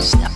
stop.